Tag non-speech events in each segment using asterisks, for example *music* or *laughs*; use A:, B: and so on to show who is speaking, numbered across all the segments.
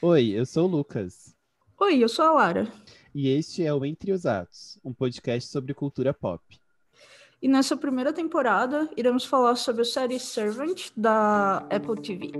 A: Oi, eu sou o Lucas.
B: Oi, eu sou a Lara.
A: E este é o Entre os Atos, um podcast sobre cultura pop.
B: E nessa primeira temporada, iremos falar sobre a série Servant da Apple TV.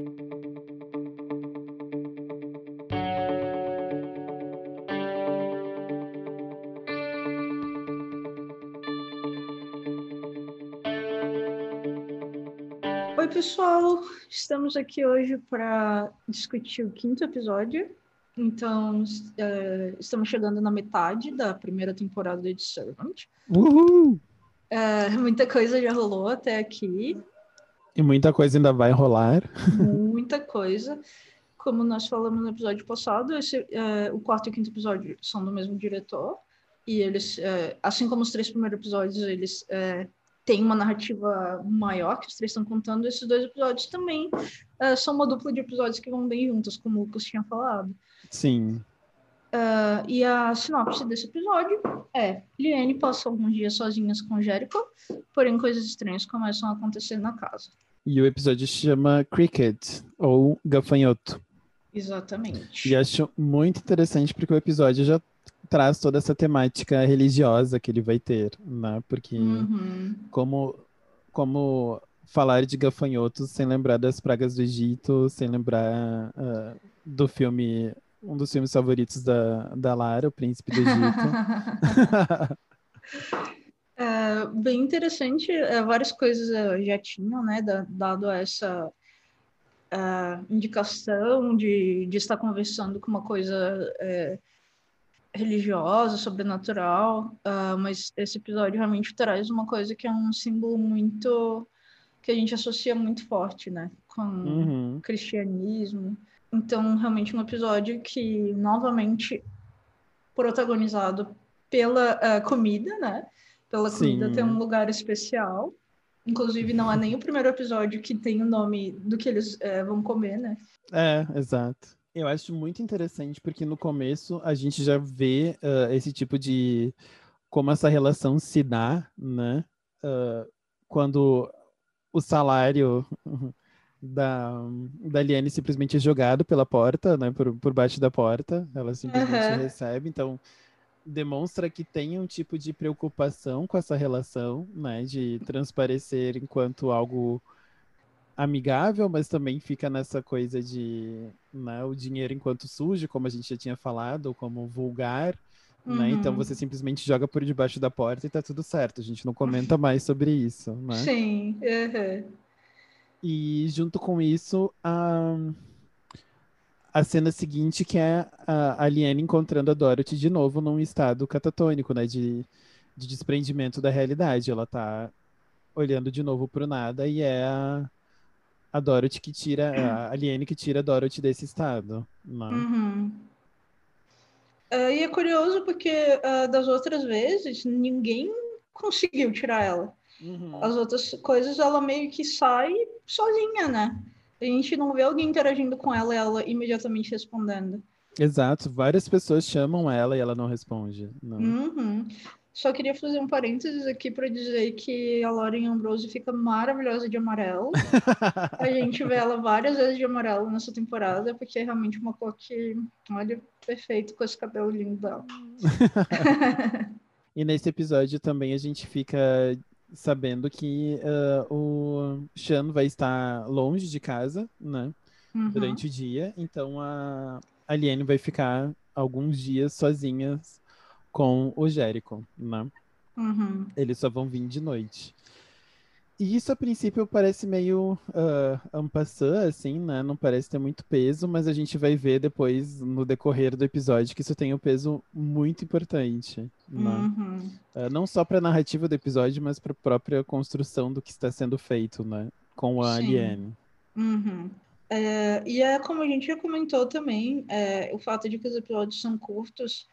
B: Oi, pessoal! Estamos aqui hoje para discutir o quinto episódio. Então, uh, estamos chegando na metade da primeira temporada de Servant.
A: Uhul!
B: Uh, muita coisa já rolou até aqui.
A: E muita coisa ainda vai rolar.
B: Muita coisa. Como nós falamos no episódio passado, esse, uh, o quarto e o quinto episódio são do mesmo diretor. E eles, assim como os três primeiros episódios, eles tem uma narrativa maior que os três estão contando, esses dois episódios também uh, são uma dupla de episódios que vão bem juntos, como o Lucas tinha falado.
A: Sim.
B: Uh, e a sinopse desse episódio é: Liane passa alguns dias sozinhas com Jericho, porém coisas estranhas começam a acontecer na casa.
A: E o episódio se chama Cricket, ou Gafanhoto.
B: Exatamente.
A: E acho muito interessante porque o episódio já traz toda essa temática religiosa que ele vai ter, né? Porque
B: uhum.
A: como como falar de gafanhotos sem lembrar das pragas do Egito, sem lembrar uh, do filme um dos filmes favoritos da, da Lara, O Príncipe do Egito. *laughs*
B: é, bem interessante, é, várias coisas já tinham, né, dado essa uh, indicação de, de estar conversando com uma coisa é, religiosa, sobrenatural, uh, mas esse episódio realmente traz uma coisa que é um símbolo muito que a gente associa muito forte, né, com
A: uhum.
B: cristianismo. Então, realmente um episódio que novamente protagonizado pela uh, comida, né? Pela comida
A: Sim.
B: tem um lugar especial. Inclusive, não é nem o primeiro episódio que tem o nome do que eles uh, vão comer, né?
A: É, exato. Eu acho muito interessante porque no começo a gente já vê uh, esse tipo de como essa relação se dá, né? Uh, quando o salário *laughs* da, da Liane simplesmente é jogado pela porta, né? Por, por baixo da porta, ela simplesmente
B: Uhum.
A: recebe. Então demonstra que tem um tipo de preocupação com essa relação, né? De transparecer enquanto algo amigável, mas também fica nessa coisa de né, o dinheiro enquanto sujo, como a gente já tinha falado, como vulgar, né? Então
B: Uhum.
A: você simplesmente joga por debaixo da porta e tá tudo certo. A gente não comenta *laughs* mais sobre isso, né?
B: Sim. uhum.
A: E junto com isso, a, a cena seguinte que é a Aliene encontrando a Dorothy de novo num estado catatônico, né? De, de desprendimento da realidade. Ela tá olhando de novo pro nada e é a, a Dorothy que tira, a Aliene que tira a Dorothy desse estado. Né?
B: Uhum. Ah, e é curioso porque ah, das outras vezes ninguém conseguiu tirar ela.
A: Uhum.
B: As outras coisas ela meio que sai sozinha, né? A gente não vê alguém interagindo com ela e ela imediatamente respondendo.
A: Exato, várias pessoas chamam ela e ela não responde. Não.
B: Uhum. Só queria fazer um parênteses aqui para dizer que a Lauren Ambrose fica maravilhosa de amarelo. *laughs* A gente vê ela várias vezes de amarelo nessa temporada, porque é realmente uma cor que, olha, perfeito com esse cabelo lindo dela. *laughs*
A: E nesse episódio também a gente fica sabendo que ah, o Sean vai estar longe de casa, né?
B: Uhum.
A: Durante o dia. Então a Aliene vai ficar alguns dias sozinhas com o Jericho, né?
B: Uhum.
A: Eles só vão vir de noite. E isso, a princípio, parece meio uh, passant, assim, né? Não parece ter muito peso, mas a gente vai ver depois, no decorrer do episódio, que isso tem um peso muito importante, né?
B: Uhum.
A: Uh, não só para a narrativa do episódio, mas para a própria construção do que está sendo feito, né? Com a
B: Sim.
A: Aliene.
B: Uhum. É, e é como a gente já comentou também, é, o fato de que os episódios são curtos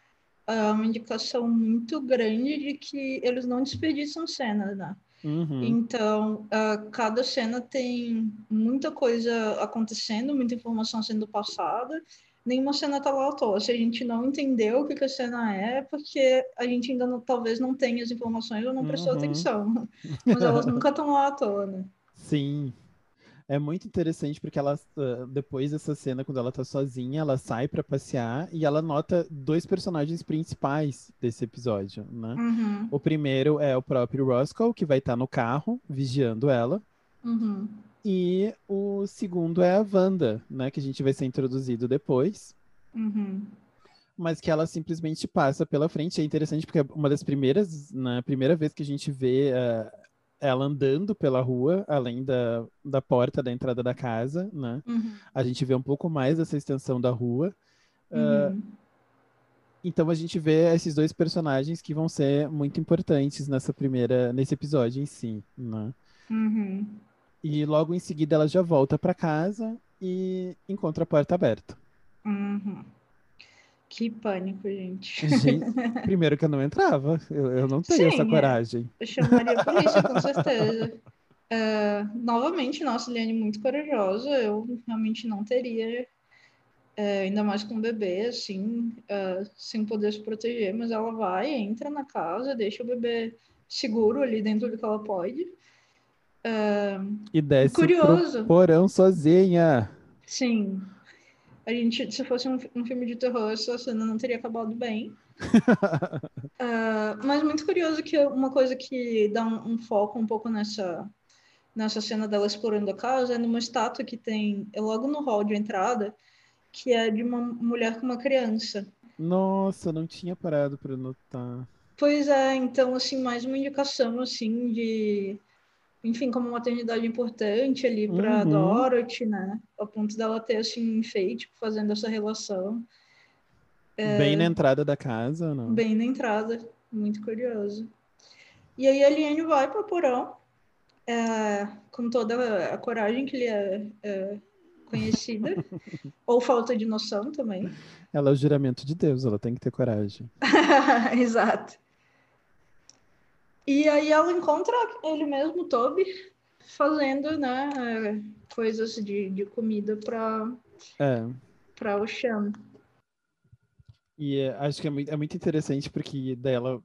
B: uma indicação muito grande de que eles não desperdiçam cenas, né?
A: Uhum.
B: Então, ah, cada cena tem muita coisa acontecendo, muita informação sendo passada. Nenhuma cena tá lá à toa. Se a gente não entendeu o que, que a cena é, é porque a gente ainda não- talvez não tenha as informações ou não prestou
A: Uhum.
B: atenção. *laughs* Mas elas nunca estão lá à toa, né?
A: Sim. É muito interessante porque ela, ah, depois dessa cena, quando ela tá sozinha, ela sai para passear e ela nota dois personagens principais desse episódio, né?
B: Uhum.
A: O primeiro é o próprio Roscoe, que vai estar tá no carro, vigiando ela.
B: Uhum.
A: E o segundo é a Wanda, né? Que a gente vai ser introduzido depois.
B: Uhum.
A: Mas que ela simplesmente passa pela frente. É interessante porque é uma das primeiras, na primeira vez que a gente vê uh, ela andando pela rua, além da, da porta da entrada da casa, né?
B: Uhum.
A: A gente vê um pouco mais dessa extensão da rua. Uh, então a gente vê esses dois personagens que vão ser muito importantes nessa primeira, nesse episódio em si, né?
B: Uhum.
A: E logo em seguida ela já volta para casa e encontra a porta aberta.
B: Uhum. Que pânico, gente.
A: gente. *laughs* Primeiro que eu não entrava, eu, eu não tenho Sim, essa é. coragem.
B: Eu chamaria a polícia, com *laughs* certeza. Uh, novamente, nossa, Liane muito corajosa. Eu realmente não teria, uh, ainda mais com um bebê, assim, uh, sem poder se proteger. Mas ela vai, entra na casa, deixa o bebê seguro ali dentro do que ela pode.
A: E desce curioso. porão sozinha.
B: Sim. A gente, se fosse um, um filme de terror, essa cena não teria acabado bem. uh, *laughs* mas muito curioso que uma coisa que dá um, um, foco um pouco nessa, nessa cena dela explorando a casa é numa estátua que tem é logo no hall de entrada, que é de uma mulher com uma criança.
A: Nossa, não tinha parado para notar.
B: Pois é, então assim, mais uma indicação assim de enfim, como uma maternidade importante ali para uhum. Dorothy, né? A ponto dela ter assim enfeite fazendo essa relação.
A: É... Bem na entrada da casa, não?
B: Bem na entrada, muito curioso. E aí a Liane vai para o porão, é, com toda a coragem que lhe é, é conhecida, *laughs* ou falta de noção também.
A: Ela é o juramento de Deus, ela tem que ter coragem. *laughs*
B: Exato. E aí ela encontra ele mesmo, Toby, fazendo, né, coisas de, de comida para
A: é.
B: para o Sean.
A: E é, acho que é muito, é muito interessante porque dela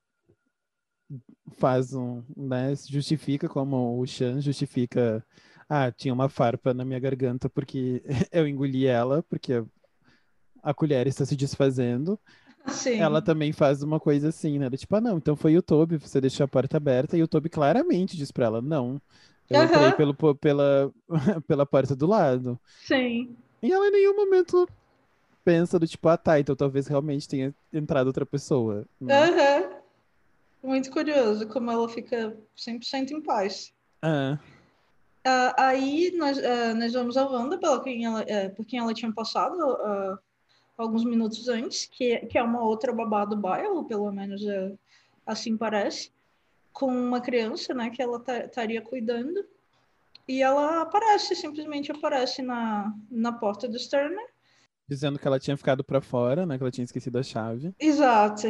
A: faz um, né, justifica como o Sean justifica, ah, tinha uma farpa na minha garganta porque *laughs* eu engoli ela, porque a colher está se desfazendo.
B: Sim.
A: ela também faz uma coisa assim, né? Tipo, ah, não, então foi o Toby, você deixou a porta aberta, e o Toby claramente diz pra ela, não. Eu uhum. entrei pelo, pela, *laughs* pela porta do lado.
B: Sim.
A: E ela em nenhum momento pensa do tipo, ah, tá, então talvez realmente tenha entrado outra pessoa.
B: Né? Aham. Uhum. Muito curioso como ela fica 100% em paz.
A: É.
B: Uh, aí nós, uh, nós vamos a Wanda pela quem ela, uh, por quem ela tinha passado uh, alguns minutos antes, que, que é uma outra babá do bairro, pelo menos é, assim parece, com uma criança, né, que ela estaria cuidando. E ela aparece, simplesmente aparece na, na porta do Sterner.
A: Dizendo que ela tinha ficado para fora, né, que ela tinha esquecido a chave.
B: Exato.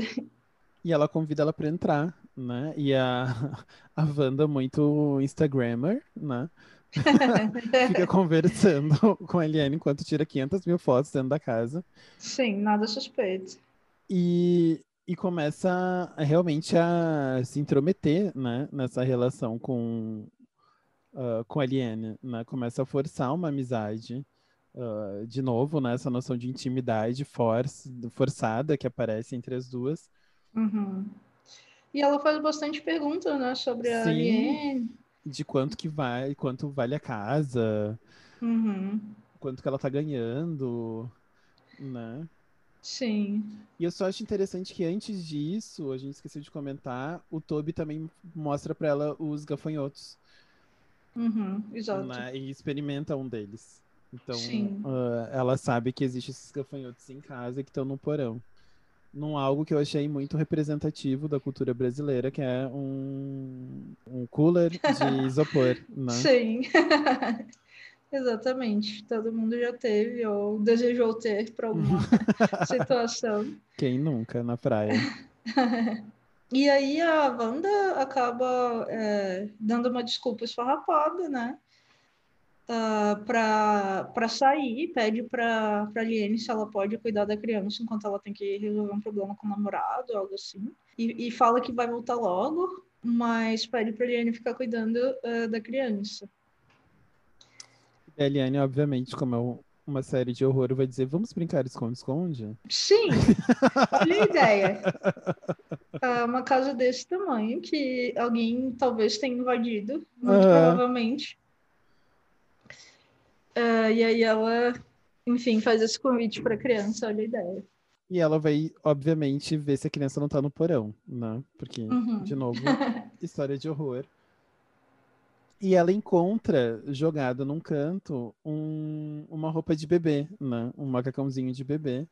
A: E ela convida ela para entrar, né? E a, *laughs* a Wanda, muito Instagrammer, né? *laughs* Fica conversando *laughs* com a Eliane enquanto tira 500 mil fotos dentro da casa.
B: Sim, nada suspeito.
A: E, e começa a, realmente a se intrometer né, nessa relação com, uh, com a Eliane. Né? Começa a forçar uma amizade. Uh, de novo, né, essa noção de intimidade for forçada que aparece entre as duas.
B: Uhum. E ela faz bastante perguntas né, sobre a Sim
A: de quanto que vai, quanto vale a casa,
B: uhum.
A: quanto que ela tá ganhando, né?
B: Sim.
A: E eu só acho interessante que antes disso, a gente esqueceu de comentar, o Toby também mostra para ela os gafanhotos.
B: Uhum, exato.
A: Né? E experimenta um deles. Então, uh, ela sabe que existem esses gafanhotos em casa que estão no porão num algo que eu achei muito representativo da cultura brasileira, que é um, um cooler de *laughs* isopor, né?
B: Sim. *laughs* Exatamente. Todo mundo já teve ou desejou ter para alguma *laughs* situação.
A: Quem nunca na praia?
B: e aí a Wanda acaba é, dando uma desculpa esfarrapada, né? Uh, ah, para sair, pede para a Liene se ela pode cuidar da criança enquanto ela tem que resolver um problema com o namorado, algo assim. E, e fala que vai voltar logo, mas pede para a Liene ficar cuidando uh, da criança.
A: A Eliane, obviamente, como é uma série de horror, vai dizer: vamos brincar esconde-esconde?
B: Sim, *laughs* olha a ideia. É uma casa desse tamanho que alguém talvez tenha invadido, muito uhum. provavelmente. Uh, e aí ela, enfim, faz esse convite para a criança, olha a ideia.
A: E ela vai, obviamente, ver se a criança não tá no porão, né? Porque, uhum. de novo, *laughs* história de horror. E ela encontra, jogado num canto, um, uma roupa de bebê, né? Um macacãozinho de bebê.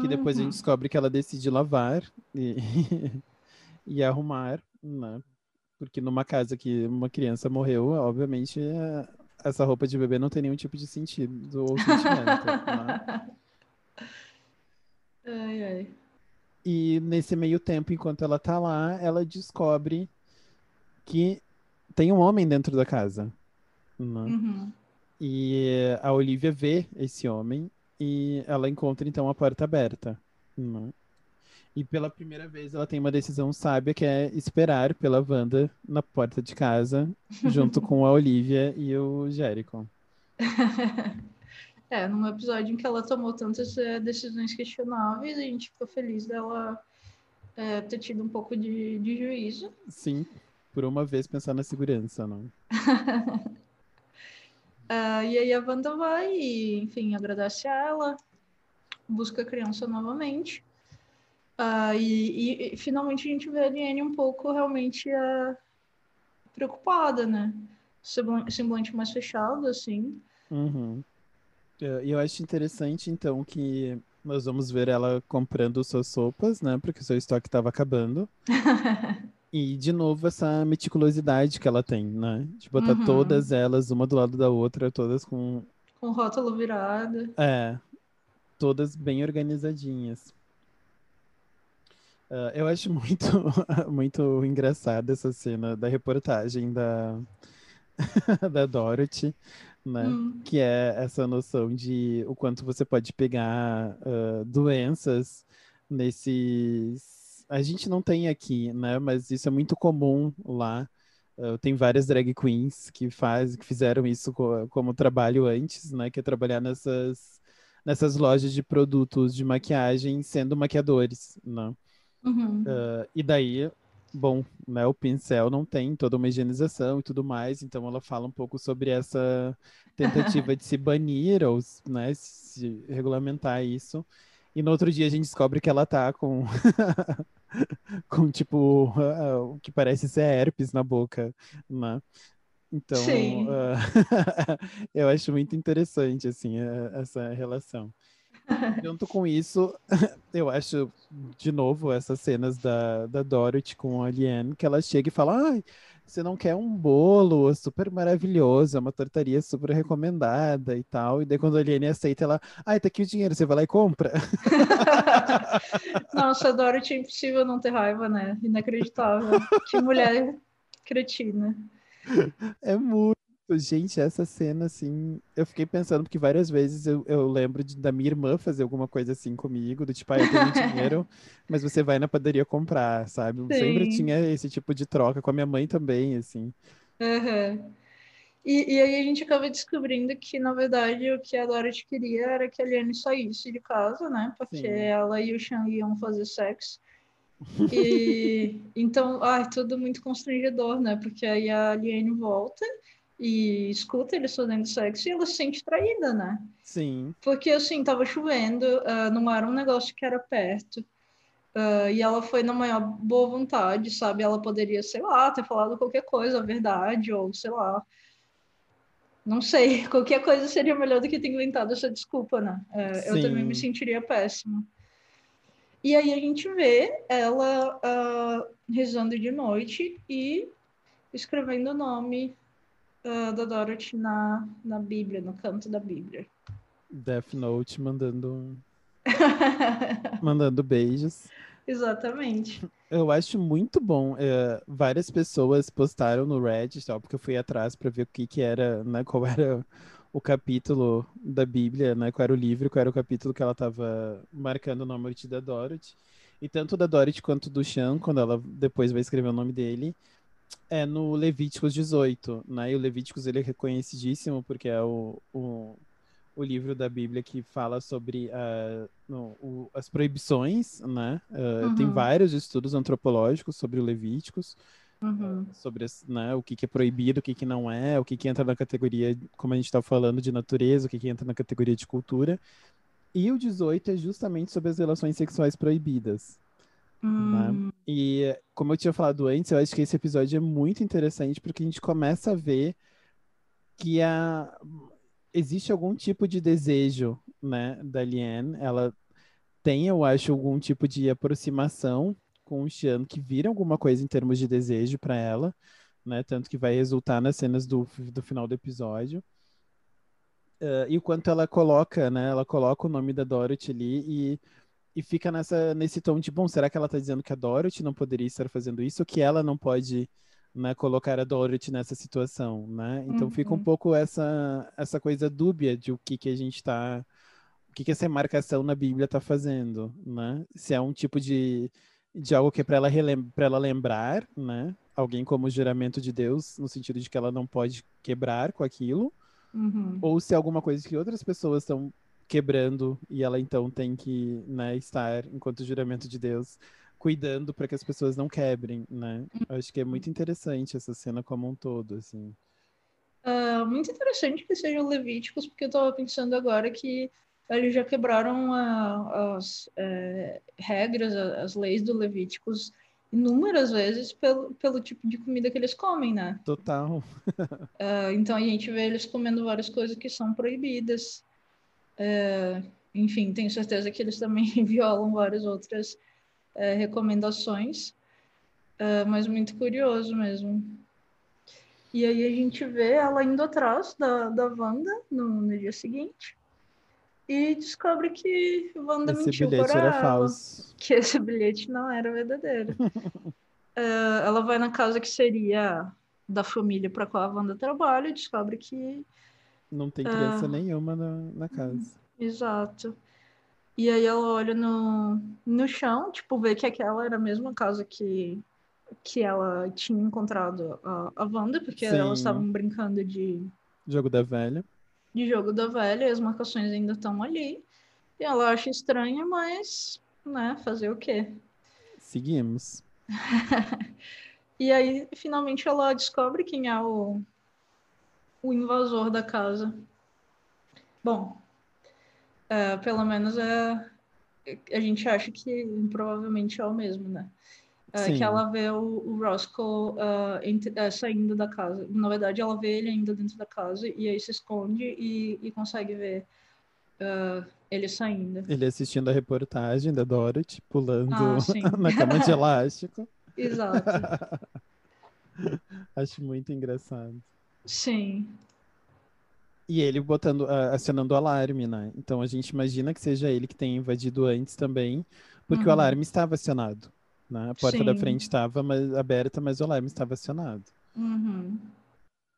A: Que depois uhum. a gente uhum. descobre que ela decide lavar e, *laughs* e arrumar, né? Porque numa casa que uma criança morreu, obviamente, essa roupa de bebê não tem nenhum tipo de sentido ou *laughs* sentimento. né?
B: Ai, ai.
A: E nesse meio tempo, enquanto ela tá lá, ela descobre que tem um homem dentro da casa. Né? Uhum. E a Olivia vê esse homem e ela encontra então a porta aberta. Né? E pela primeira vez ela tem uma decisão sábia que é esperar pela Wanda na porta de casa, *laughs* junto com a Olivia e o Jericho. *laughs*
B: é, num episódio em que ela tomou tantas é, decisões questionáveis, a gente ficou feliz dela é, ter tido um pouco de, de juízo.
A: Sim por uma vez pensar na segurança, não?
B: uh, *laughs* e aí a Wanda vai e, enfim, agradece a ela, busca a criança novamente. Uh, e, e, e, finalmente a gente vê a Liane um pouco realmente uh, preocupada, né? Semblante mais fechado, assim.
A: Uhum. É, e eu acho interessante, então, que nós vamos ver ela comprando suas sopas, né? Porque o seu estoque estava acabando. *laughs* E, de novo, essa meticulosidade que ela tem, né? De botar uhum. todas elas uma do lado da outra, todas com.
B: Com rótulo virado.
A: É. Todas bem organizadinhas. Uh, eu acho muito, *laughs* muito engraçada essa cena da reportagem da, *laughs* da Dorothy, né? Hum. Que é essa noção de o quanto você pode pegar uh, doenças nesses a gente não tem aqui, né? Mas isso é muito comum lá. Uh, tem várias drag queens que faz, que fizeram isso co como trabalho antes, né? Que é trabalhar nessas, nessas lojas de produtos de maquiagem sendo maquiadores, né? Uhum. Uh, e daí, bom, né? O pincel não tem toda uma higienização e tudo mais, então ela fala um pouco sobre essa tentativa de se banir ou, né? Se regulamentar isso. E no outro dia a gente descobre que ela tá com *laughs* com tipo uh, o que parece ser herpes na boca, né? Então, uh, *laughs* eu acho muito interessante assim uh, essa relação. *laughs* Junto com isso, *laughs* eu acho de novo essas cenas da, da Dorothy com a Liane, que ela chega e fala: "Ai, você não quer um bolo super maravilhoso, é uma tortaria super recomendada e tal. E daí quando a Liane aceita, ela, ai, tá aqui o dinheiro, você vai lá e compra. *laughs*
B: Nossa, a Dorothy é impossível não ter raiva, né? Inacreditável. que mulher cretina.
A: É muito Gente, essa cena, assim, eu fiquei pensando, porque várias vezes eu, eu lembro de, da minha irmã fazer alguma coisa assim comigo, do tipo, ah, eu tenho *laughs* dinheiro, mas você vai na padaria comprar, sabe? Sim. Sempre tinha esse tipo de troca, com a minha mãe também, assim.
B: Uhum. E, e, aí a gente acaba descobrindo que, na verdade, o que a Dorothy queria era que a Liane saísse de casa, né? Porque Sim. ela e o Sean iam fazer sexo. E *laughs* então, ai, tudo muito constrangedor, né? Porque aí a Liane volta e escuta eles fazendo sexo e ela se sente traída, né?
A: Sim.
B: Porque, assim, tava chovendo, uh, não era um negócio que era perto. Uh, e ela foi na maior boa vontade, sabe? Ela poderia, sei lá, ter falado qualquer coisa, a verdade, ou sei lá. Não sei, *laughs* qualquer coisa seria melhor do que ter inventado essa desculpa, né? Uh, eu também me sentiria péssima. E aí a gente vê ela rezando de noite e escrevendo o nome uh, da Dorothy na, na Bíblia, no canto da Bíblia.
A: Death Note mandando *laughs* mandando beijos.
B: Exatamente.
A: Eu acho muito bom. É, várias pessoas postaram no Reddit, tal, porque eu fui atrás para ver o que que era, né, qual era o capítulo da Bíblia, né, qual era o livro, qual era o capítulo que ela estava marcando na morte da Dorothy. E tanto da Dorothy quanto do Sean, quando ela depois vai escrever o nome dele, É no Levíticos 18, né? E o Levíticos ele é reconhecidíssimo porque é o, o, o livro da Bíblia que fala sobre uh, no, o, as proibições, né? Uh, uhum. Tem vários estudos antropológicos sobre o Levíticos,
B: uhum.
A: uh, sobre né, o que, que, é proibido, o que, que não é, o que, que entra na categoria, como a gente está falando, de natureza, o que, que entra na categoria de cultura. E o 18 é justamente sobre as relações sexuais proibidas. Né?
B: Hum. Né?
A: E como eu tinha falado antes, eu acho que esse episódio é muito interessante porque a gente começa a ver que a... existe algum tipo de desejo, né, da Liane. Ela tem, eu acho, algum tipo de aproximação com o Xian que vira alguma coisa em termos de desejo para ela, né? Tanto que vai resultar nas cenas do, do final do episódio. Uh, e o quanto ela coloca, né? Ela coloca o nome da Dorothy ali e e fica nessa, nesse tom de, bom, será que ela está dizendo que a Dorothy não poderia estar fazendo isso, ou que ela não pode né, colocar a Dorothy nessa situação, né? Então uhum. fica um pouco essa, essa coisa dúbia de o que, que a gente está, o que, que essa marcação na Bíblia está fazendo, né? Se é um tipo de, de algo que é para ela, ela lembrar, né? Alguém como o juramento de Deus, no sentido de que ela não pode quebrar com aquilo,
B: uhum.
A: ou se é alguma coisa que outras pessoas estão quebrando e ela então tem que né, estar, enquanto juramento de Deus, cuidando para que as pessoas não quebrem, né? Eu acho que é muito interessante essa cena como um todo, assim.
B: Uh, muito interessante que sejam levíticos, porque eu estava pensando agora que eles já quebraram a, as é, regras, as leis do Levíticos inúmeras vezes pelo, pelo tipo de comida que eles comem, né?
A: Total.
B: uh, *laughs* então a gente vê eles comendo várias coisas que são proibidas. É, enfim, tenho certeza que eles também *laughs* violam várias outras é, recomendações, é, mas muito curioso mesmo. E aí a gente vê ela indo atrás da, da Wanda no, no dia seguinte e descobre que Wanda
A: esse
B: mentiu
A: bilhete
B: para
A: era
B: ela,
A: falso. *laughs*
B: que esse bilhete não era verdadeiro. *laughs* ela vai na casa que seria da família para qual a Wanda trabalha e descobre que
A: não tem criança uh, nenhuma na, na casa.
B: Exato. E aí ela olha no, no chão, tipo, vê que aquela era a mesma casa que, que ela tinha encontrado a, a Wanda, porque
A: Sim.
B: elas estavam brincando de.
A: Jogo da velha.
B: De jogo da velha, e as marcações ainda estão ali. E ela acha estranha, mas, né, fazer o quê?
A: Seguimos. *laughs*
B: e aí, finalmente, ela descobre quem é o, o invasor da casa. Bom, é, pelo menos é, a gente acha que provavelmente é o mesmo, né? É, que ela vê o, o Roscoe uh, saindo da casa. Na verdade, ela vê ele ainda dentro da casa e aí se esconde e, e consegue ver uh, ele saindo.
A: Ele assistindo a reportagem da Dorothy, pulando
B: ah, *laughs*
A: na cama de elástico.
B: Exato. *laughs*
A: Acho muito engraçado.
B: Sim.
A: E ele botando, acionando o alarme, né? Então a gente imagina que seja ele que tenha invadido antes também, porque uhum. o alarme estava acionado. Né? A porta Sim. da frente estava aberta, mas o alarme estava acionado.
B: Uhum.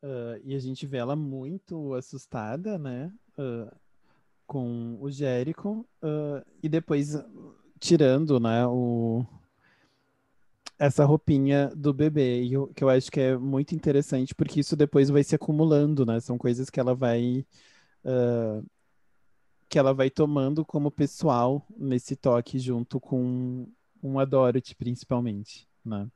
A: Uh, e a gente vê ela muito assustada, né? Uh, com o Jérico. Uh, e depois tirando, né? O, essa roupinha do bebê, que eu acho que é muito interessante, porque isso depois vai se acumulando, né? São coisas que ela vai. Uh, que ela vai tomando como pessoal nesse toque junto com um Dorothy, principalmente, né?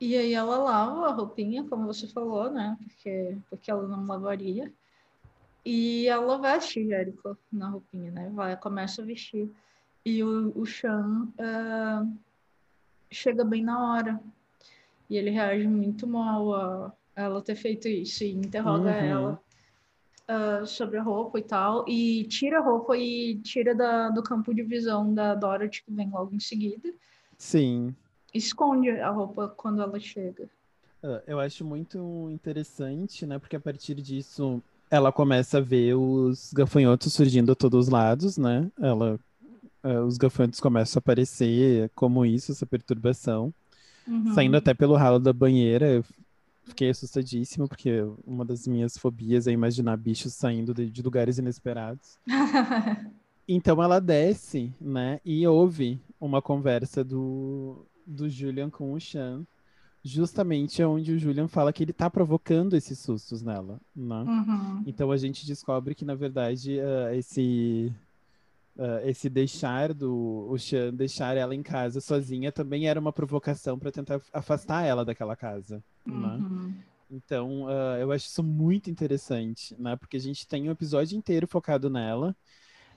B: E aí ela lava a roupinha, como você falou, né? Porque, porque ela não lavaria. E ela veste Jericho na roupinha, né? Vai, começa a vestir. E o, o Sean uh, chega bem na hora. E ele reage muito mal a ela ter feito isso e interroga uhum. ela uh, sobre a roupa e tal. E tira a roupa e tira da, do campo de visão da Dorothy, que vem logo em seguida.
A: Sim.
B: Esconde a roupa quando ela chega.
A: Uh, eu acho muito interessante, né? Porque a partir disso ela começa a ver os gafanhotos surgindo a todos os lados, né? Ela uh, os gafanhotos começam a aparecer como isso, essa perturbação.
B: Uhum.
A: Saindo até pelo ralo da banheira, eu fiquei assustadíssima, porque uma das minhas fobias é imaginar bichos saindo de, de lugares inesperados. *laughs* então ela desce, né, e ouve uma conversa do, do Julian com o Chan, justamente onde o Julian fala que ele tá provocando esses sustos nela, né?
B: Uhum.
A: Então a gente descobre que, na verdade, uh, esse, uh, esse deixar do o Sean deixar ela em casa sozinha também era uma provocação para tentar afastar ela daquela casa, né?
B: Uhum.
A: Então, uh, eu acho isso muito interessante, né? Porque a gente tem um episódio inteiro focado nela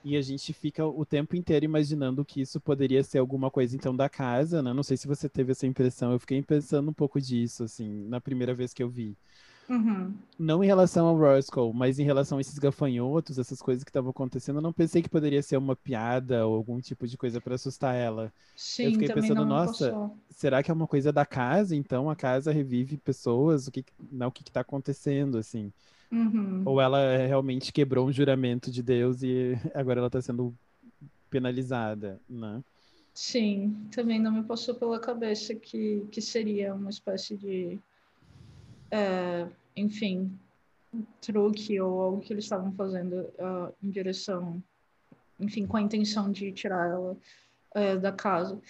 A: e a gente fica o tempo inteiro imaginando que isso poderia ser alguma coisa então da casa, né? Não sei se você teve essa impressão, eu fiquei pensando um pouco disso, assim, na primeira vez que eu vi.
B: Uhum.
A: Não em relação ao Roscoe, mas em relação a esses gafanhotos, essas coisas que estavam acontecendo, eu não pensei que poderia ser uma piada ou algum tipo de coisa para assustar ela.
B: Sim,
A: eu fiquei pensando, nossa,
B: passou.
A: será que é uma coisa da casa? Então a casa revive pessoas? O que, não, o que está acontecendo, assim?
B: Uhum.
A: Ou ela realmente quebrou um juramento de Deus e *laughs* agora ela está sendo penalizada, né?
B: Sim, também não me passou pela cabeça que, que seria uma espécie de, é, enfim, truque ou algo que eles estavam fazendo uh, em direção, enfim, com a intenção de tirar ela uh, da casa.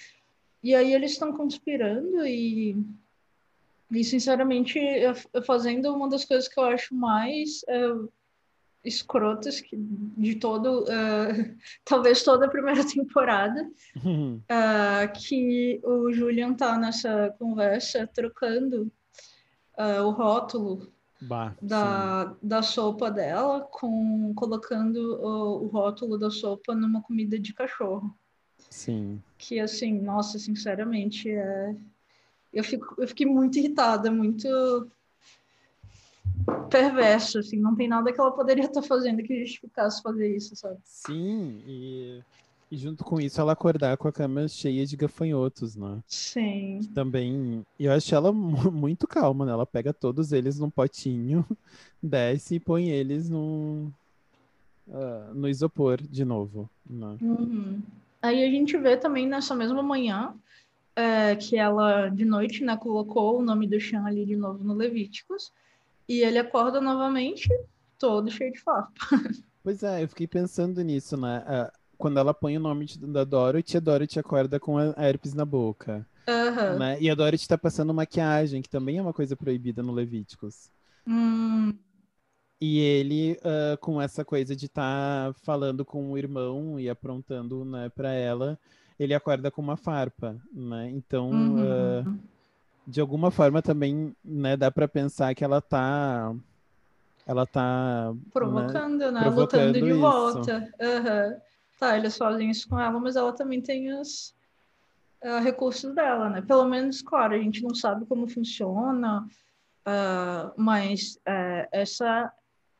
B: E aí eles estão conspirando e, e sinceramente, fazendo uma das coisas que eu acho mais uh, escrotas que, de todo, *laughs* talvez toda a primeira *laughs* temporada, que o Julian tá nessa conversa trocando o rótulo
A: Bah,
B: da, da sopa dela, com colocando o, o, rótulo da sopa numa comida de cachorro.
A: Sim.
B: Que assim, nossa, sinceramente, é... eu, fico, eu fiquei muito irritada, muito perverso, assim, não tem nada que ela poderia estar fazendo que justificasse fazer isso, sabe?
A: Sim, e e junto com isso, ela acordar com a cama cheia de gafanhotos, né?
B: Sim.
A: Também. E eu acho ela *laughs* muito calma, né? Ela pega todos eles num potinho, *laughs* desce e põe eles no, uh, no isopor de novo. Né?
B: Uhum. Aí a gente vê também nessa mesma manhã é, que ela, de noite, né, colocou o nome do Chan ali de novo no Levíticos. E ele acorda novamente, todo cheio de farpa. *laughs*
A: Pois é, eu fiquei pensando nisso, né? Quando ela põe o nome da Dorothy, a Dorothy acorda com a herpes na boca.
B: Uhum.
A: Né? E a Dorothy tá passando maquiagem, que também é uma coisa proibida no Levíticos.
B: Hum.
A: E ele, uh, com essa coisa de estar tá falando com o irmão e aprontando né, para ela, ele acorda com uma farpa, né? Então,
B: uhum.
A: uh, de alguma forma também, né, dá para pensar que ela tá ela tá
B: provocando, né?
A: né? Provocando
B: Lutando de
A: isso.
B: volta. Uhum. Tá, eles fazem isso com ela, mas ela também tem os uh, recursos dela, né? Pelo menos, claro, a gente não sabe como funciona, uh, mas uh, essa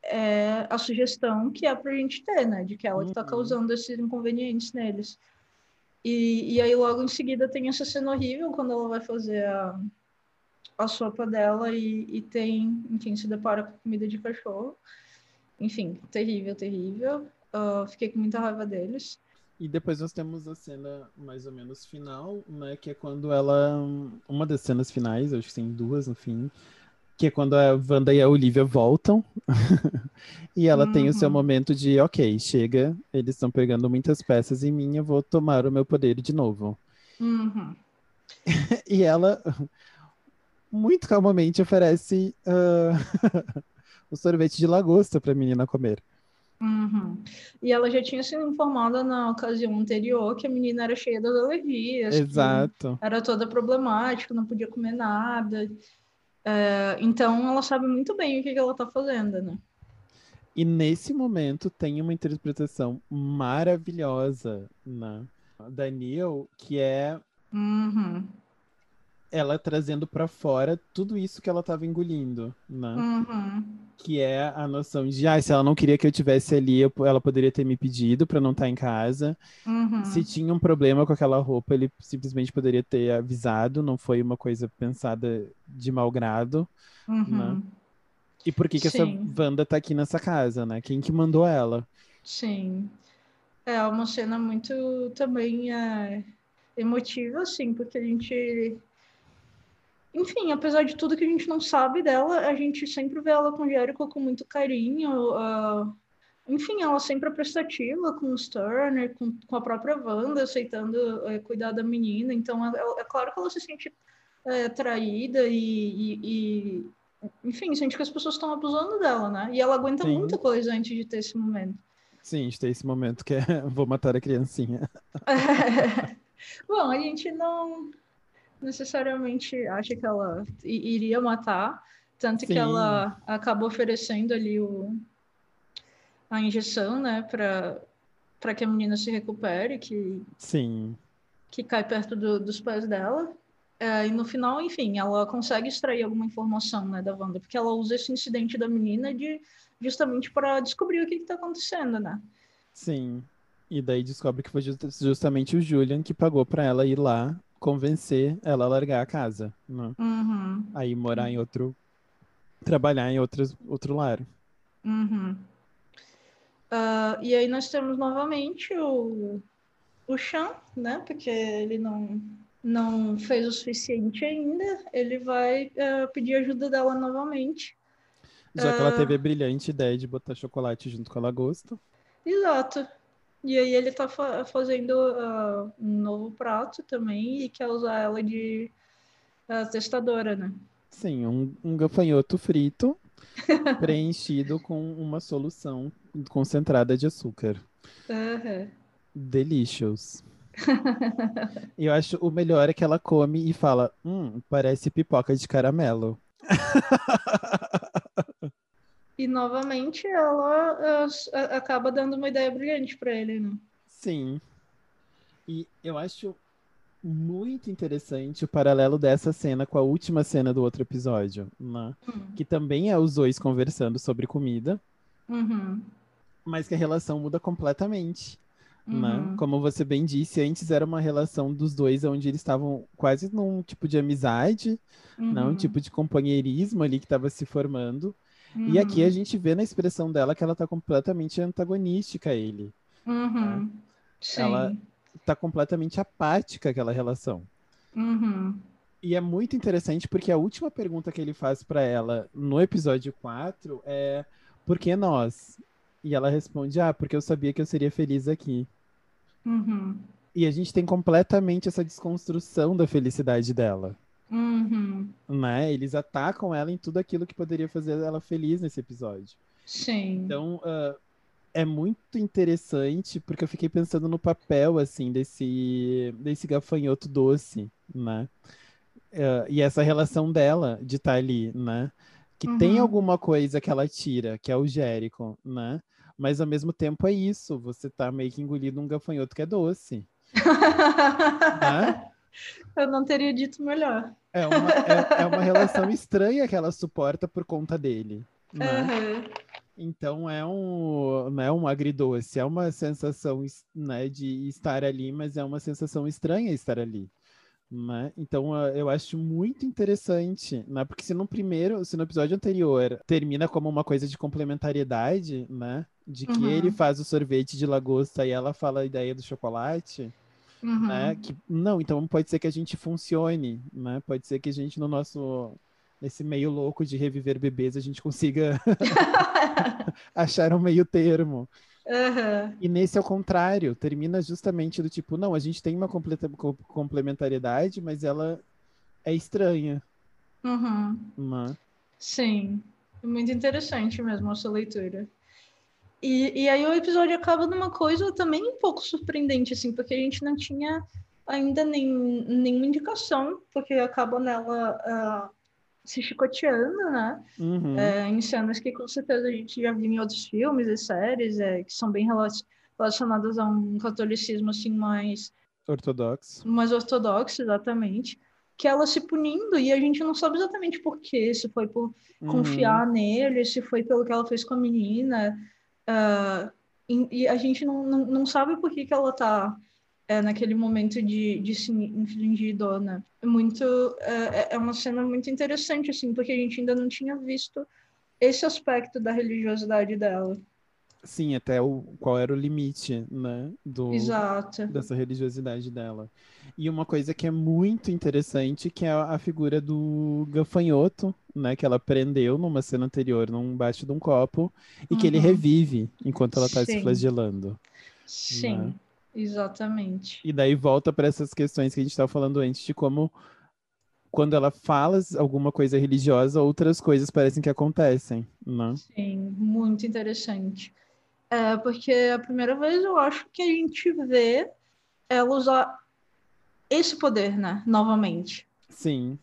B: é a sugestão que é pra gente ter, né? De que ela está uhum. causando esses inconvenientes neles. E, e aí, logo em seguida, tem essa cena horrível quando ela vai fazer a, a sopa dela e, e tem, enfim, se depara com comida de cachorro. Enfim, terrível, terrível. Uh, fiquei com muita raiva deles.
A: E depois nós temos a cena mais ou menos final, né? Que é quando ela. Uma das cenas finais, acho que tem duas no fim. Que é quando a Wanda e a Olivia voltam. *laughs* e ela uhum. tem o seu uhum. momento de, ok, chega, eles estão pegando muitas peças em mim, eu vou tomar o meu poder de novo.
B: Uhum. *laughs*
A: e ela, muito calmamente, oferece uh, *laughs* o sorvete de lagosta para a menina comer.
B: Uhum. E ela já tinha sido informada na ocasião anterior que a menina era cheia das alergias.
A: Exato.
B: Era toda problemática, não podia comer nada. É, então ela sabe muito bem o que, que ela está fazendo, né?
A: E nesse momento tem uma interpretação maravilhosa na né? Daniel, que é
B: uhum
A: ela trazendo para fora tudo isso que ela estava engolindo, né?
B: Uhum.
A: Que é a noção de, ah, se ela não queria que eu tivesse ali, eu, ela poderia ter me pedido para não estar tá em casa.
B: Uhum.
A: Se tinha um problema com aquela roupa, ele simplesmente poderia ter avisado, não foi uma coisa pensada de mau grado,
B: uhum.
A: né? E por que que essa Wanda tá aqui nessa casa, né? Quem que mandou ela?
B: Sim. É uma cena muito também é, emotiva, assim, porque a gente enfim, apesar de tudo que a gente não sabe dela, a gente sempre vê ela com Jericho com muito carinho. Uh, enfim, ela sempre é prestativa com os Turner, com, com a própria Wanda, aceitando uh, cuidar da menina. Então, é, é, claro que ela se sente é, traída e, e, e, enfim, sente que as pessoas estão abusando dela, né? E ela aguenta Sim. muita coisa antes de ter esse momento.
A: Sim, gente tem esse momento que é vou matar a criancinha. *laughs*
B: Bom, a gente não necessariamente acha que ela iria matar, tanto Sim. que ela acabou oferecendo ali o, a injeção, né, para que a menina se recupere, que
A: Sim.
B: que cai perto do, dos pés dela. É, e no final, enfim, ela consegue extrair alguma informação, né, da Wanda, porque ela usa esse incidente da menina de justamente para descobrir o que está acontecendo, né?
A: Sim. E daí descobre que foi justamente o Julian que pagou para ela ir lá convencer ela a largar a casa, né?
B: Uhum.
A: Aí morar em outro, trabalhar em outro, outro lar.
B: Uhum. Uh, e aí nós temos novamente o, o Chan, né? Porque ele não, não fez o suficiente ainda. Ele vai uh, pedir ajuda dela novamente.
A: Já uh, que ela teve a brilhante ideia de botar chocolate junto com a lagosta.
B: Exato. E aí ele tá fa fazendo um novo prato também e quer usar ela de testadora, né?
A: Sim, um, um gafanhoto frito *laughs* preenchido com uma solução concentrada de açúcar.
B: Uhum.
A: Delicious. *laughs* eu acho o melhor é que ela come e fala: Hum, parece pipoca de caramelo. *laughs*
B: e novamente ela uh, acaba dando uma ideia brilhante para ele, né?
A: Sim. E eu acho muito interessante o paralelo dessa cena com a última cena do outro episódio, né? Uhum. Que também é os dois conversando sobre comida,
B: uhum.
A: mas que a relação muda completamente. Né? Uhum. Né? Como você bem disse, antes era uma relação dos dois onde eles estavam quase num tipo de amizade, né? um uhum. tipo de companheirismo ali que estava se formando. E aqui a uhum. gente vê na expressão dela que ela está completamente antagonística a ele.
B: Uhum. Né?
A: Ela tá completamente apática aquela relação.
B: Uhum.
A: E é muito interessante porque a última pergunta que ele faz para ela no episódio 4 é: por que nós? E ela responde: ah, porque eu sabia que eu seria feliz aqui.
B: Uhum.
A: E a gente tem completamente essa desconstrução da felicidade dela.
B: Uhum.
A: Né? Eles atacam ela em tudo aquilo que poderia fazer ela feliz nesse episódio.
B: Sim.
A: Então, uh, é muito interessante porque eu fiquei pensando no papel assim desse desse gafanhoto doce, né? Uh, e essa relação dela de estar tá ali, né? Que uhum. tem alguma coisa que ela tira, que é o Jericho, né? Mas ao mesmo tempo é isso, você tá meio que engolindo um gafanhoto que é doce. *laughs* né?
B: Eu não teria dito melhor.
A: É uma, é, é uma relação estranha que ela suporta por conta dele. Né?
B: Uhum.
A: Então é um, não é um agridoce, é uma sensação né, de estar ali, mas é uma sensação estranha estar ali. Né? Então eu acho muito interessante, né? Porque se no primeiro, se no episódio anterior termina como uma coisa de complementariedade, né? De que uhum. ele faz o sorvete de lagosta e ela fala a ideia do chocolate,
B: uhum.
A: né? Que não, então pode ser que a gente funcione, né? Pode ser que a gente no nosso nesse meio louco de reviver bebês, a gente consiga *laughs* *laughs* achar um meio termo.
B: Uhum.
A: E nesse, ao contrário, termina justamente do tipo, não, a gente tem uma complementariedade, mas ela é estranha.
B: Uhum.
A: Né?
B: Sim, muito interessante mesmo essa leitura. E, e aí o episódio acaba numa coisa também um pouco surpreendente, assim, porque a gente não tinha ainda nem, nenhuma indicação, porque acaba nela uh, se chicoteando, né?
A: Uhum.
B: É, em cenas que com certeza a gente já viu em outros filmes e séries, é, que são bem relacionadas a um catolicismo assim mais
A: ortodoxo.
B: Mais ortodoxo, exatamente. Que ela se punindo e a gente não sabe exatamente por quê, se foi por uhum. confiar nele, se foi pelo que ela fez com a menina. Uh, e, e, a gente não, não, não sabe por que, que ela tá é, naquele momento de, de se infligir dor, né? É muito, é, é, é uma cena muito interessante, assim, porque a gente ainda não tinha visto esse aspecto da religiosidade dela.
A: Sim, até o, qual era o limite, né, do,
B: Exato.
A: dessa religiosidade dela. E uma coisa que é muito interessante, que é a figura do gafanhoto, né, que ela prendeu numa cena anterior, num baixo de um copo, e uhum. que ele uhum. revive enquanto ela está se flagelando.
B: Sim. Né? Exatamente.
A: E daí volta para essas questões que a gente estava falando antes de como quando ela fala alguma coisa religiosa, outras coisas parecem que acontecem, né?
B: Sim, muito interessante. É, porque a primeira vez eu acho que a gente vê ela usar esse poder, né? Novamente.
A: Sim.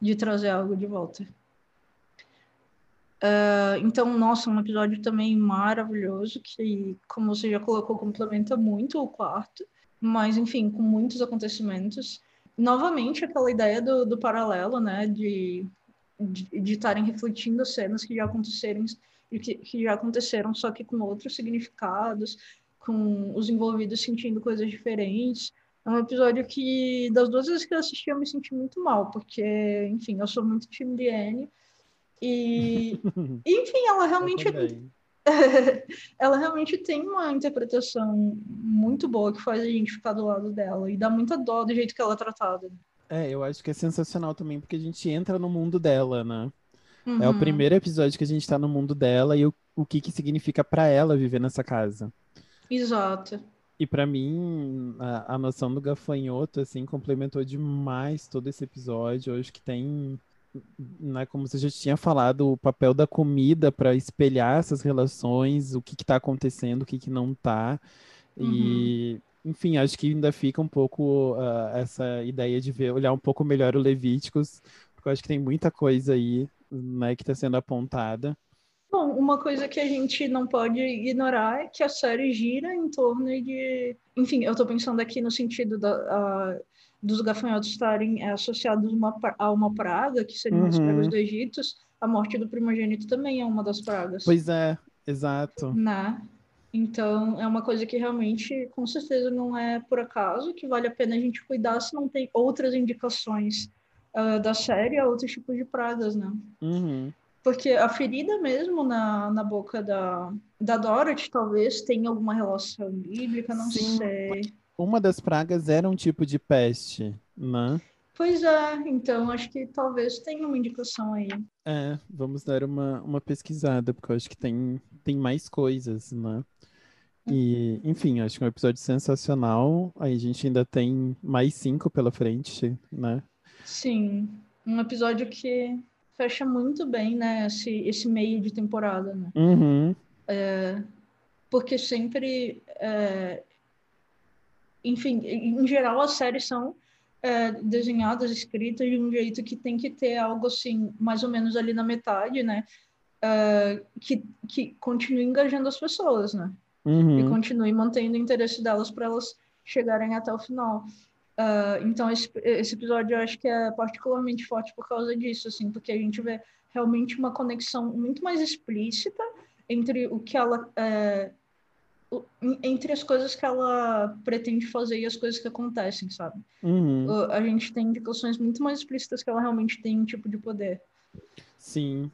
B: De trazer algo de volta. Uh, então, nossa, um episódio também maravilhoso, que, como você já colocou, complementa muito o quarto, mas, enfim, com muitos acontecimentos. Novamente, aquela ideia do, do paralelo, né, de de estarem refletindo cenas que já aconteceram que, que já aconteceram, só que com outros significados, com os envolvidos sentindo coisas diferentes. É um episódio que, das duas vezes que eu assisti, eu me senti muito mal, porque, enfim, eu sou muito time de Anne. E, *laughs* enfim, ela realmente. *laughs* ela realmente tem uma interpretação muito boa que faz a gente ficar do lado dela e dá muita dó do jeito que ela é tratada.
A: É, eu acho que é sensacional também, porque a gente entra no mundo dela, né? Uhum. É o uhum. primeiro episódio que a gente tá no mundo dela e o, o que que significa para ela viver nessa casa.
B: Exato.
A: E para mim, a, a, noção do gafanhoto, assim, complementou demais todo esse episódio. Acho que tem, né, como você já tinha falado, o papel da comida para espelhar essas relações, o que que tá acontecendo, o que que não tá. Uhum. E, enfim, acho que ainda fica um pouco uh, essa ideia de ver, olhar um pouco melhor o Levíticos, porque eu acho que tem muita coisa aí né, que está sendo apontada.
B: Bom, uma coisa que a gente não pode ignorar é que a série gira em torno de. Enfim, eu estou pensando aqui no sentido da, dos gafanhotos estarem associados uma, a uma praga, que seriam uhum. as pragas do Egito. A morte do primogênito também é uma das pragas.
A: Pois é, exato.
B: Né? Então, é uma coisa que realmente, com certeza, não é por acaso, que vale a pena a gente cuidar se não tem outras indicações uh, da série a outros tipos de pragas, né?
A: Uhum.
B: Porque a ferida mesmo na, na boca da, da Dorothy talvez tenha alguma relação bíblica, não Sim. sei.
A: Uma das pragas era um tipo de peste, né?
B: Pois é, então acho que talvez tenha uma indicação aí.
A: É, vamos dar uma, uma pesquisada, porque eu acho que tem, tem mais coisas, né? E, enfim, acho que é um episódio sensacional. Aí a gente ainda tem mais cinco pela frente, né?
B: Sim, um episódio que fecha muito bem, né, esse, esse meio de temporada, né?
A: Uhum.
B: É, porque sempre, é, enfim, em geral as séries são é, desenhadas, escritas de um jeito que tem que ter algo assim, mais ou menos ali na metade, né? É, que, que continue engajando as pessoas, né?
A: Uhum.
B: E continue mantendo o interesse delas para elas chegarem até o final. Uh, então, esse, esse episódio eu acho que é particularmente forte por causa disso, assim, porque a gente vê realmente uma conexão muito mais explícita entre o que ela. É, entre as coisas que ela pretende fazer e as coisas que acontecem, sabe?
A: Uhum.
B: Uh, a gente tem indicações muito mais explícitas que ela realmente tem um tipo de poder.
A: Sim,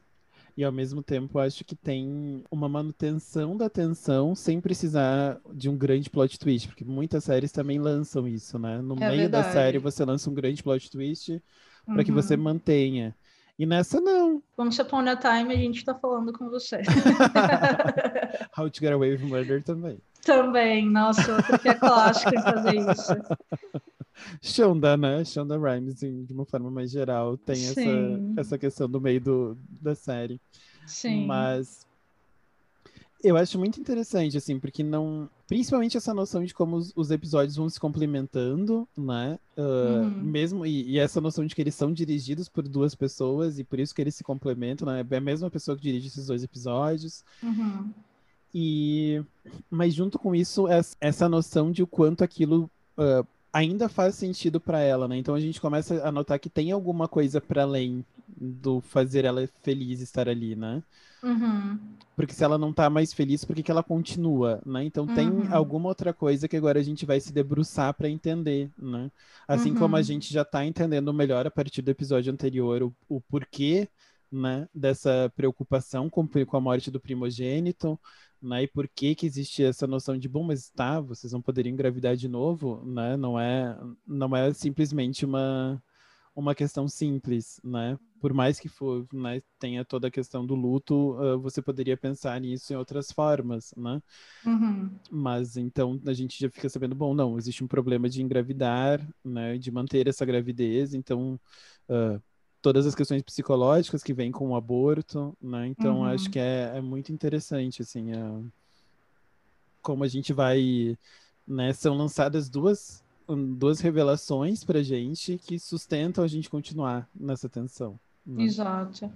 A: e ao mesmo tempo acho que tem uma manutenção da tensão sem precisar de um grande plot twist, porque muitas séries também lançam isso, né? No é meio verdade. da série você lança um grande plot twist para uhum. que você uhum. mantenha. E nessa não.
B: Vamos Upon a Time a gente tá falando com você. *laughs*
A: How to Get Away with Murder também.
B: Também, nossa, outro que é clássico em fazer isso.
A: Shonda, né? Shonda Rhimes, de uma forma mais geral, tem essa, essa questão do meio do, da série.
B: Sim.
A: Mas eu acho muito interessante, assim, porque não. Principalmente essa noção de como os, os episódios vão se complementando, né? Uh, uhum. Mesmo, e, e, essa noção de que eles são dirigidos por duas pessoas e por isso que eles se complementam, né? É a mesma pessoa que dirige esses dois episódios.
B: Uhum.
A: E. Mas junto com isso, essa noção de o quanto aquilo. Uh, ainda faz sentido para ela, né? Então a gente começa a notar que tem alguma coisa para além do fazer ela feliz estar ali, né?
B: Uhum.
A: Porque se ela não tá mais feliz, por que, que ela continua, né? Então uhum. tem alguma outra coisa que agora a gente vai se debruçar para entender, né? Assim uhum. como a uhum. gente já tá entendendo melhor a partir do episódio anterior o, o porquê, né, dessa preocupação com, com a morte do primogênito, né? E por que que existe essa noção de bom, mas tá, vocês não poderiam engravidar de novo, né? Não é, não é simplesmente uma uma questão simples, né? Por mais que for, né, tenha toda a questão do luto, uh, você poderia pensar nisso em outras formas, né?
B: Uhum.
A: Mas então a gente já fica sabendo, bom, não, existe um problema de engravidar, né? De manter essa gravidez, então uh, todas as questões psicológicas que vêm com o aborto, né? Então
B: Uhum.
A: acho que é, é muito interessante, assim, uh, como a gente vai, né? São lançadas duas duas revelações pra gente que sustentam a gente continuar nessa tensão. né?
B: Exato.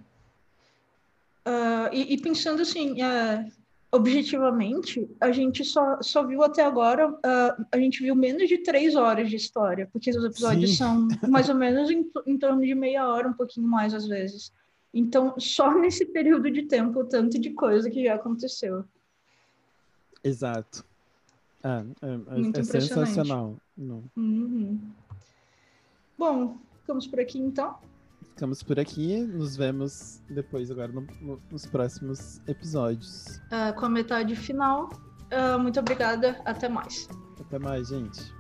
B: Ah, e, e pensando assim, ah, objetivamente, a gente só, só viu até agora, ah, a gente viu menos de três horas de história, porque os episódios
A: Sim.
B: são *laughs* mais ou menos em, em torno de meia hora, um pouquinho mais às vezes. Então, só *laughs* nesse período de tempo, tanto de coisa que já aconteceu.
A: Exato. É, é, é- é sensacional.
B: Uhum. Bom, ficamos por aqui então.
A: Ficamos por aqui, nos vemos depois agora no- no- nos próximos episódios.
B: Ah, com a metade final. Ah, muito obrigada, até mais.
A: Até mais, gente.